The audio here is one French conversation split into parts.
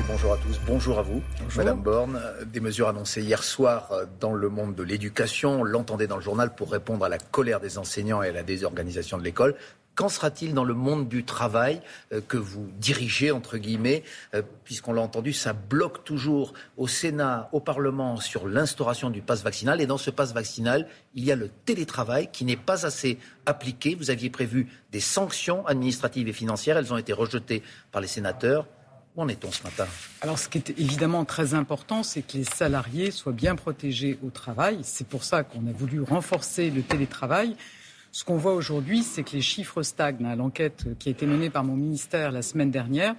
bonjour à tous. Bonjour à vous, Madame Borne. Des mesures annoncées hier soir dans le monde de l'éducation. On l'entendait dans le journal pour répondre à la colère des enseignants et à la désorganisation de l'école. Qu'en sera-t-il dans le monde du travail euh, que vous dirigez, entre guillemets, euh, puisqu'on l'a entendu, ça bloque toujours au Sénat, au Parlement sur l'instauration du pass vaccinal. Et dans ce pass vaccinal, il y a le télétravail qui n'est pas assez appliqué. Vous aviez prévu des sanctions administratives et financières. Elles ont été rejetées par les sénateurs. Où en est-on ce matin? Alors, ce qui est évidemment très important, c'est que les salariés soient bien protégés au travail. C'est pour ça qu'on a voulu renforcer le télétravail. Ce qu'on voit aujourd'hui, c'est que les chiffres stagnent. L'enquête qui a été menée par mon ministère la semaine dernière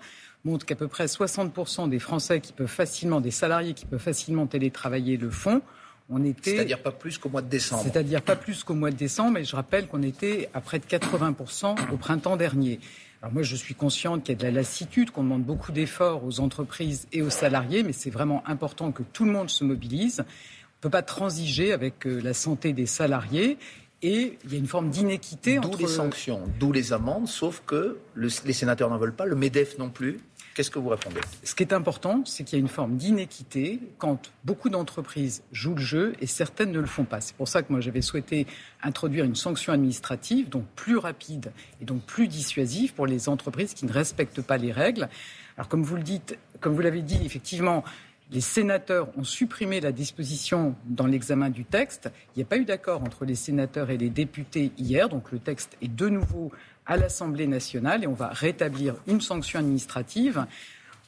montre qu'à peu près 60% des Français qui peuvent facilement, des salariés qui peuvent facilement télétravailler le font. On était, c'est-à-dire pas plus qu'au mois de décembre. C'est-à-dire pas plus qu'au mois de décembre, mais je rappelle qu'on était à près de 80% au printemps dernier. Alors moi, je suis consciente qu'il y a de la lassitude, qu'on demande beaucoup d'efforts aux entreprises et aux salariés, mais c'est vraiment important que tout le monde se mobilise. On ne peut pas transiger avec euh, la santé des salariés et il y a une forme d'inéquité entre... D'où les sanctions, d'où les amendes, sauf que les sénateurs n'en veulent pas, le MEDEF non plus. Qu'est-ce que vous répondez? Ce qui est important, c'est qu'il y a une forme d'inéquité quand beaucoup d'entreprises jouent le jeu et certaines ne le font pas. C'est pour ça que moi j'avais souhaité introduire une sanction administrative, donc plus rapide et donc plus dissuasive pour les entreprises qui ne respectent pas les règles. Alors comme vous le dites, comme vous l'avez dit, effectivement, les sénateurs ont supprimé la disposition dans l'examen du texte. Il n'y a pas eu d'accord entre les sénateurs et les députés hier, donc le texte est de nouveau à l'Assemblée nationale et on va rétablir une sanction administrative.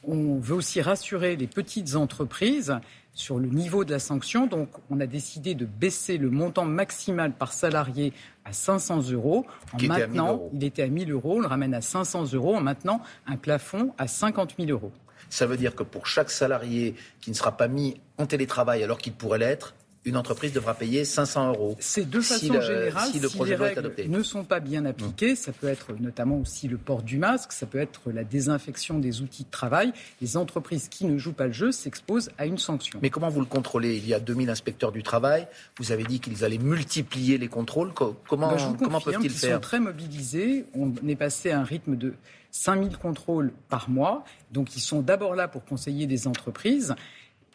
On veut aussi rassurer les petites entreprises sur le niveau de la sanction. Donc, on a décidé de baisser le montant maximal par salarié à 500 euros. En maintenant, il était à 1000 euros. On le ramène à 500 euros en maintenant un plafond à 50 000 euros. Ça veut dire que pour chaque salarié qui ne sera pas mis en télétravail alors qu'il pourrait l'être, une entreprise devra payer 500 euros. C'est de façon générale, si, le projet les règles ne sont pas bien appliquées, ça peut être notamment aussi le port du masque, ça peut être la désinfection des outils de travail. Les entreprises qui ne jouent pas le jeu s'exposent à une sanction. Mais comment vous le contrôlez? Il y a 2000 inspecteurs du travail. Vous avez dit qu'ils allaient multiplier les contrôles. Comment, ben, comment peuvent-ils faire Ils sont très mobilisés. On est passé à un rythme de 5000 contrôles par mois. Donc ils sont d'abord là pour conseiller des entreprises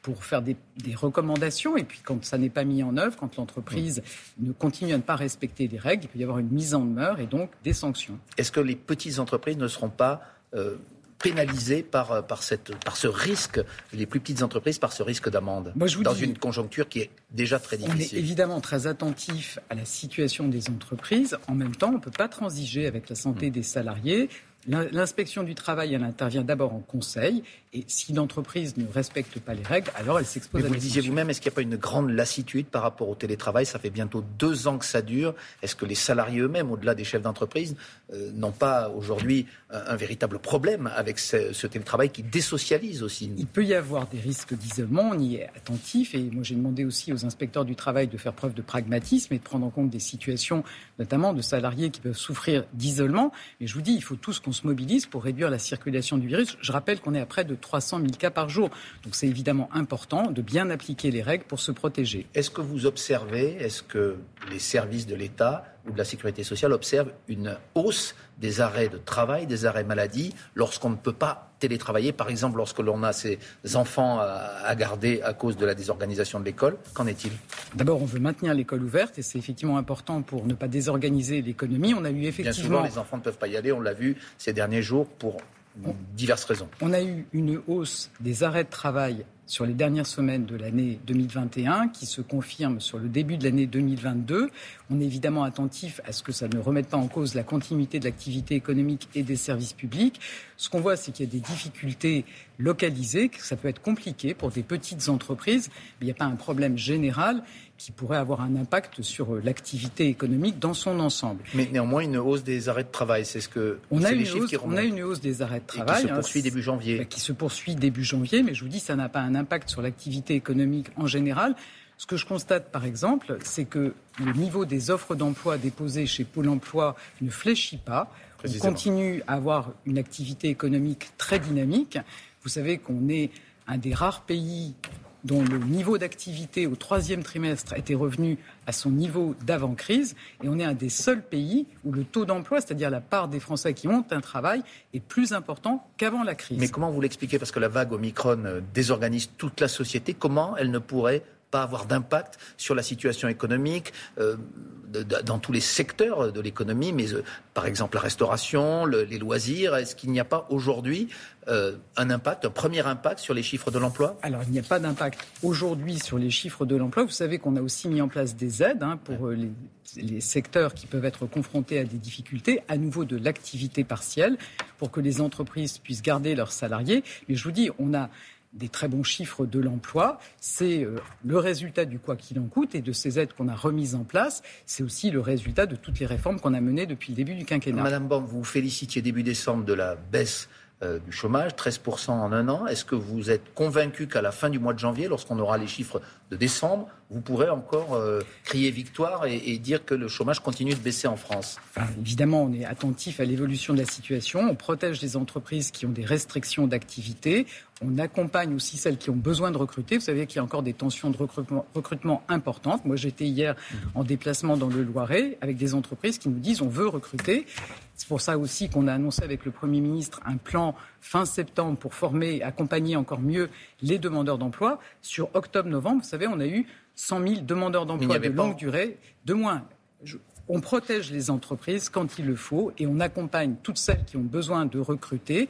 pour faire des, recommandations. Et puis, quand ça n'est pas mis en œuvre, quand l'entreprise ne continue à ne pas respecter les règles, il peut y avoir une mise en demeure et donc des sanctions. Est-ce que les petites entreprises ne seront pas euh, pénalisées par, par, cette, par ce risque, les plus petites entreprises, par ce risque d'amende Dans une conjoncture qui est déjà très difficile. On est évidemment très attentif à la situation des entreprises. En même temps, on ne peut pas transiger avec la santé mm. des salariés. L'inspection du travail, elle intervient d'abord en conseil, et si l'entreprise ne respecte pas les règles, alors elle s'expose à Vous le disiez vous-même, est-ce qu'il n'y a pas une grande lassitude par rapport au télétravail? Ça fait bientôt deux ans que ça dure. Est-ce que les salariés eux-mêmes, au-delà des chefs d'entreprise, euh, n'ont pas aujourd'hui un, véritable problème avec ce, télétravail qui désocialise aussi? Il peut y avoir des risques d'isolement, on y est attentif, et moi j'ai demandé aussi aux inspecteurs du travail de faire preuve de pragmatisme et de prendre en compte des situations, notamment de salariés qui peuvent souffrir d'isolement. Mais je vous dis, il faut tous qu'on se mobilise pour réduire la circulation du virus. Je rappelle qu'on est à près de 300 000 cas par jour. Donc c'est évidemment important de bien appliquer les règles pour se protéger. Est-ce que vous observez, est-ce que les services de l'État ou de la sécurité sociale observent une hausse des arrêts de travail, des arrêts maladie, lorsqu'on ne peut pas télétravailler, par exemple lorsque l'on a ses enfants à, garder à cause de la désorganisation de l'école Qu'en est-il? D'abord, on veut maintenir l'école ouverte et c'est effectivement important pour ne pas désorganiser l'économie. On a eu effectivement... Bien souvent, les enfants ne peuvent pas y aller, on l'a vu ces derniers jours pour diverses raisons. On a eu une hausse des arrêts de travail sur les dernières semaines de l'année 2021 qui se confirme sur le début de l'année 2022. On est évidemment attentif à ce que ça ne remette pas en cause la continuité de l'activité économique et des services publics. Ce qu'on voit, c'est qu'il y a des difficultés localisées, que ça peut être compliqué pour des petites entreprises, mais il n'y a pas un problème général qui pourrait avoir un impact sur euh, l'activité économique dans son ensemble. Mais néanmoins, une hausse des arrêts de travail, c'est ce que on a une hausse, On a une hausse des arrêts de travail qui se poursuit début janvier. Bah, qui se poursuit début janvier, mais je vous dis, ça n'a pas un impact sur l'activité économique en général. Ce que je constate, par exemple, c'est que le niveau des offres d'emploi déposées chez Pôle Emploi ne fléchit pas. On continue à avoir une activité économique très dynamique. Vous savez qu'on est un des rares pays dont le niveau d'activité au troisième trimestre était revenu à son niveau d'avant-crise. Et on est un des seuls pays où le taux d'emploi, c'est-à-dire la part des Français qui ont un travail, est plus important qu'avant la crise. Mais comment vous l'expliquez? Parce que la vague Omicron euh, désorganise toute la société. Comment elle ne pourrait pas avoir d'impact sur la situation économique euh, dans tous les secteurs de l'économie, mais euh, par exemple la restauration, les loisirs. Est-ce qu'il n'y a pas aujourd'hui euh, un impact, un premier impact sur les chiffres de l'emploi? Alors il n'y a pas d'impact aujourd'hui sur les chiffres de l'emploi. Vous savez qu'on a aussi mis en place des aides hein, pour les, les secteurs qui peuvent être confrontés à des difficultés, à nouveau de l'activité partielle, pour que les entreprises puissent garder leurs salariés. Mais je vous dis, on a des très bons chiffres de l'emploi. C'est euh, le résultat du quoi qu'il en coûte et de ces aides qu'on a remises en place. C'est aussi le résultat de toutes les réformes qu'on a menées depuis le début du quinquennat. Madame Borne, vous vous félicitiez début décembre de la baisse euh, du chômage, 13% en un an. Est-ce que vous êtes convaincu qu'à la fin du mois de janvier, lorsqu'on aura les chiffres de décembre, vous pourrez encore euh, crier victoire et, dire que le chômage continue de baisser en France Évidemment, on est attentif à l'évolution de la situation. On protège les entreprises qui ont des restrictions d'activité. On accompagne aussi celles qui ont besoin de recruter. Vous savez qu'il y a encore des tensions de recrutement, importantes. Moi, j'étais hier en déplacement dans le Loiret avec des entreprises qui nous disent on veut recruter. C'est pour ça aussi qu'on a annoncé avec le Premier ministre un plan fin septembre pour former, et accompagner encore mieux les demandeurs d'emploi. Sur octobre-novembre, vous savez, on a eu 100 000 demandeurs d'emploi de longue durée, de moins. on protège les entreprises quand il le faut et on accompagne toutes celles qui ont besoin de recruter.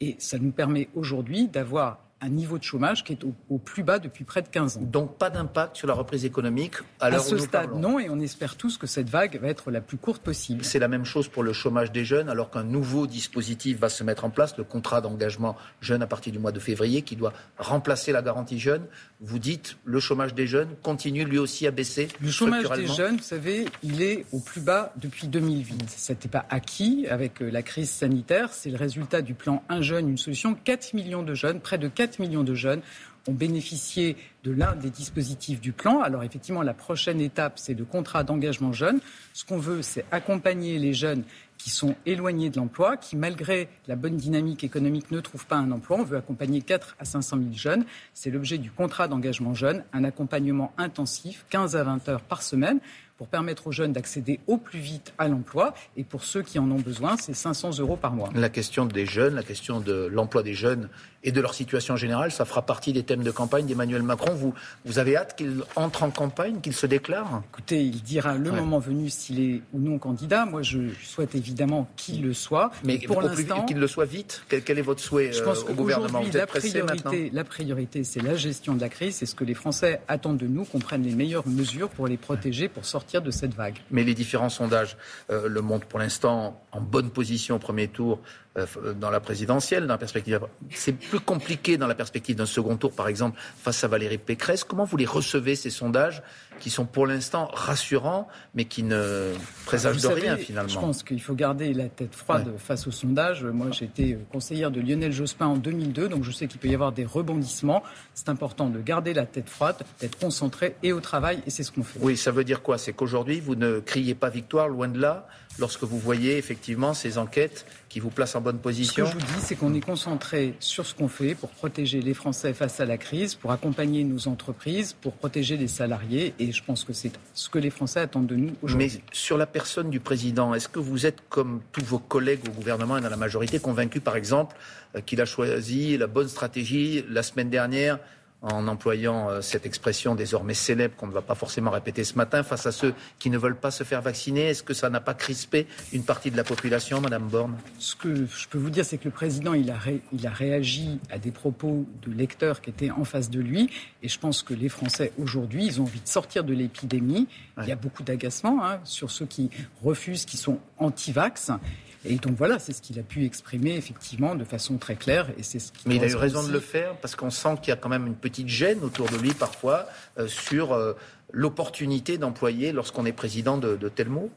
Et ça nous permet aujourd'hui d'avoir un niveau de chômage qui est au, plus bas depuis près de 15 ans. Donc pas d'impact sur la reprise économique à À ce stade, non, et on espère tous que cette vague va être la plus courte possible. C'est la même chose pour le chômage des jeunes, alors qu'un nouveau dispositif va se mettre en place, le contrat d'engagement jeune à partir du mois de février, qui doit remplacer la garantie jeune. Vous dites le chômage des jeunes continue lui aussi à baisser Le chômage des jeunes, vous savez, il est au plus bas depuis 2008. Ça n'était pas acquis avec euh, la crise sanitaire. C'est le résultat du plan Un jeune, une solution. 4 millions de jeunes, près de 4 millions de jeunes ont bénéficié de l'un des dispositifs du plan. Alors effectivement, la prochaine étape, c'est le contrat d'engagement jeune. Ce qu'on veut, c'est accompagner les jeunes qui sont éloignés de l'emploi, qui, malgré la bonne dynamique économique, ne trouvent pas un emploi. On veut accompagner 4 à 500 000 jeunes. C'est l'objet du contrat d'engagement jeune, un accompagnement intensif, 15 à 20 heures par semaine pour permettre aux jeunes d'accéder au plus vite à l'emploi. Et pour ceux qui en ont besoin, c'est 500 euros par mois. La question des jeunes, la question de l'emploi des jeunes et de leur situation générale, ça fera partie des thèmes de campagne d'Emmanuel Macron. Vous, vous avez hâte qu'il entre en campagne, qu'il se déclare? Écoutez, il dira le moment venu s'il est ou non candidat. Moi, je souhaite évidemment qu'il le soit. Mais pour l'instant, qu'il le soit vite. Quel, est votre souhait je pense euh, au gouvernement? la priorité, la priorité, c'est la gestion de la crise. C'est ce que les Français attendent de nous, qu'on prenne les meilleures mesures pour les protéger, pour sortir de cette. Mais les différents sondages euh, le montrent pour l'instant en bonne position au premier tour euh, dans la présidentielle, dans la perspective. C'est plus compliqué dans la perspective d'un second tour, par exemple, face à Valérie Pécresse. Comment vous les recevez, ces sondages? Qui sont pour l'instant rassurants, mais qui ne présagent de rien, finalement Je pense qu'il faut garder la tête froide face aux sondages. Moi, j'étais conseillère de Lionel Jospin en 2002, donc je sais qu'il peut y avoir des rebondissements. C'est important de garder la tête froide, d'être concentré et au travail, et c'est ce qu'on fait. Oui, ça veut dire quoi? C'est qu'aujourd'hui, vous ne criez pas victoire, loin de là lorsque vous voyez effectivement ces enquêtes qui vous placent en bonne position Ce que je vous dis, c'est qu'on est concentré sur ce qu'on fait pour protéger les Français face à la crise, pour accompagner nos entreprises, pour protéger les salariés. Et je pense que c'est ce que les Français attendent de nous aujourd'hui. Mais sur la personne du président, est-ce que vous êtes, comme tous vos collègues au gouvernement et dans la majorité, convaincus, par exemple, euh, qu'il a choisi la bonne stratégie la semaine dernière en employant euh, cette expression désormais célèbre qu'on ne va pas forcément répéter ce matin, face à ceux qui ne veulent pas se faire vacciner Est-ce que ça n'a pas crispé une partie de la population, Madame Borne? Ce que je peux vous dire, c'est que le président, il a, il a réagi à des propos de lecteurs qui étaient en face de lui. Et je pense que les Français, aujourd'hui, ils ont envie de sortir de l'épidémie. Il y a beaucoup d'agacement hein, sur ceux qui refusent, qui sont anti-vax. Et donc voilà, c'est ce qu'il a pu exprimer effectivement de façon très claire. Et c'est ce Mais il a eu raison de le faire parce qu'on sent qu'il y a quand même une petite gêne autour de lui parfois euh, sur euh, l'opportunité d'employer lorsqu'on est président de, de tels mots.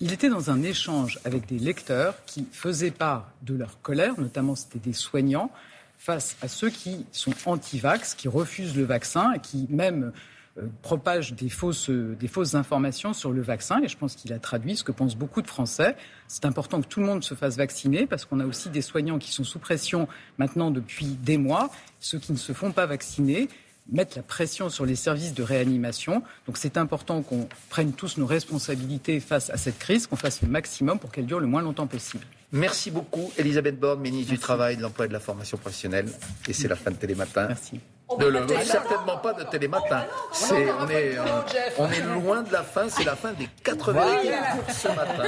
Il était dans un échange avec des lecteurs qui faisaient part de leur colère, notamment c'était des soignants, face à ceux qui sont anti-vax, qui refusent le vaccin et qui même propage des fausses, des fausses informations sur le vaccin. Et je pense qu'il a traduit ce que pensent beaucoup de Français. C'est important que tout le monde se fasse vacciner parce qu'on a aussi des soignants qui sont sous pression maintenant depuis des mois. Ceux qui ne se font pas vacciner mettre la pression sur les services de réanimation. Donc c'est important qu'on prenne tous nos responsabilités face à cette crise, qu'on fasse le maximum pour qu'elle dure le moins longtemps possible. Merci beaucoup, Elisabeth Borne, ministre du Travail, de l'Emploi et de la Formation professionnelle. Et c'est la fin de Télématin. Merci. De le, certainement pas de Télématin. C'est, on, est, euh, on est loin de la fin, c'est la fin des 80 ce matin.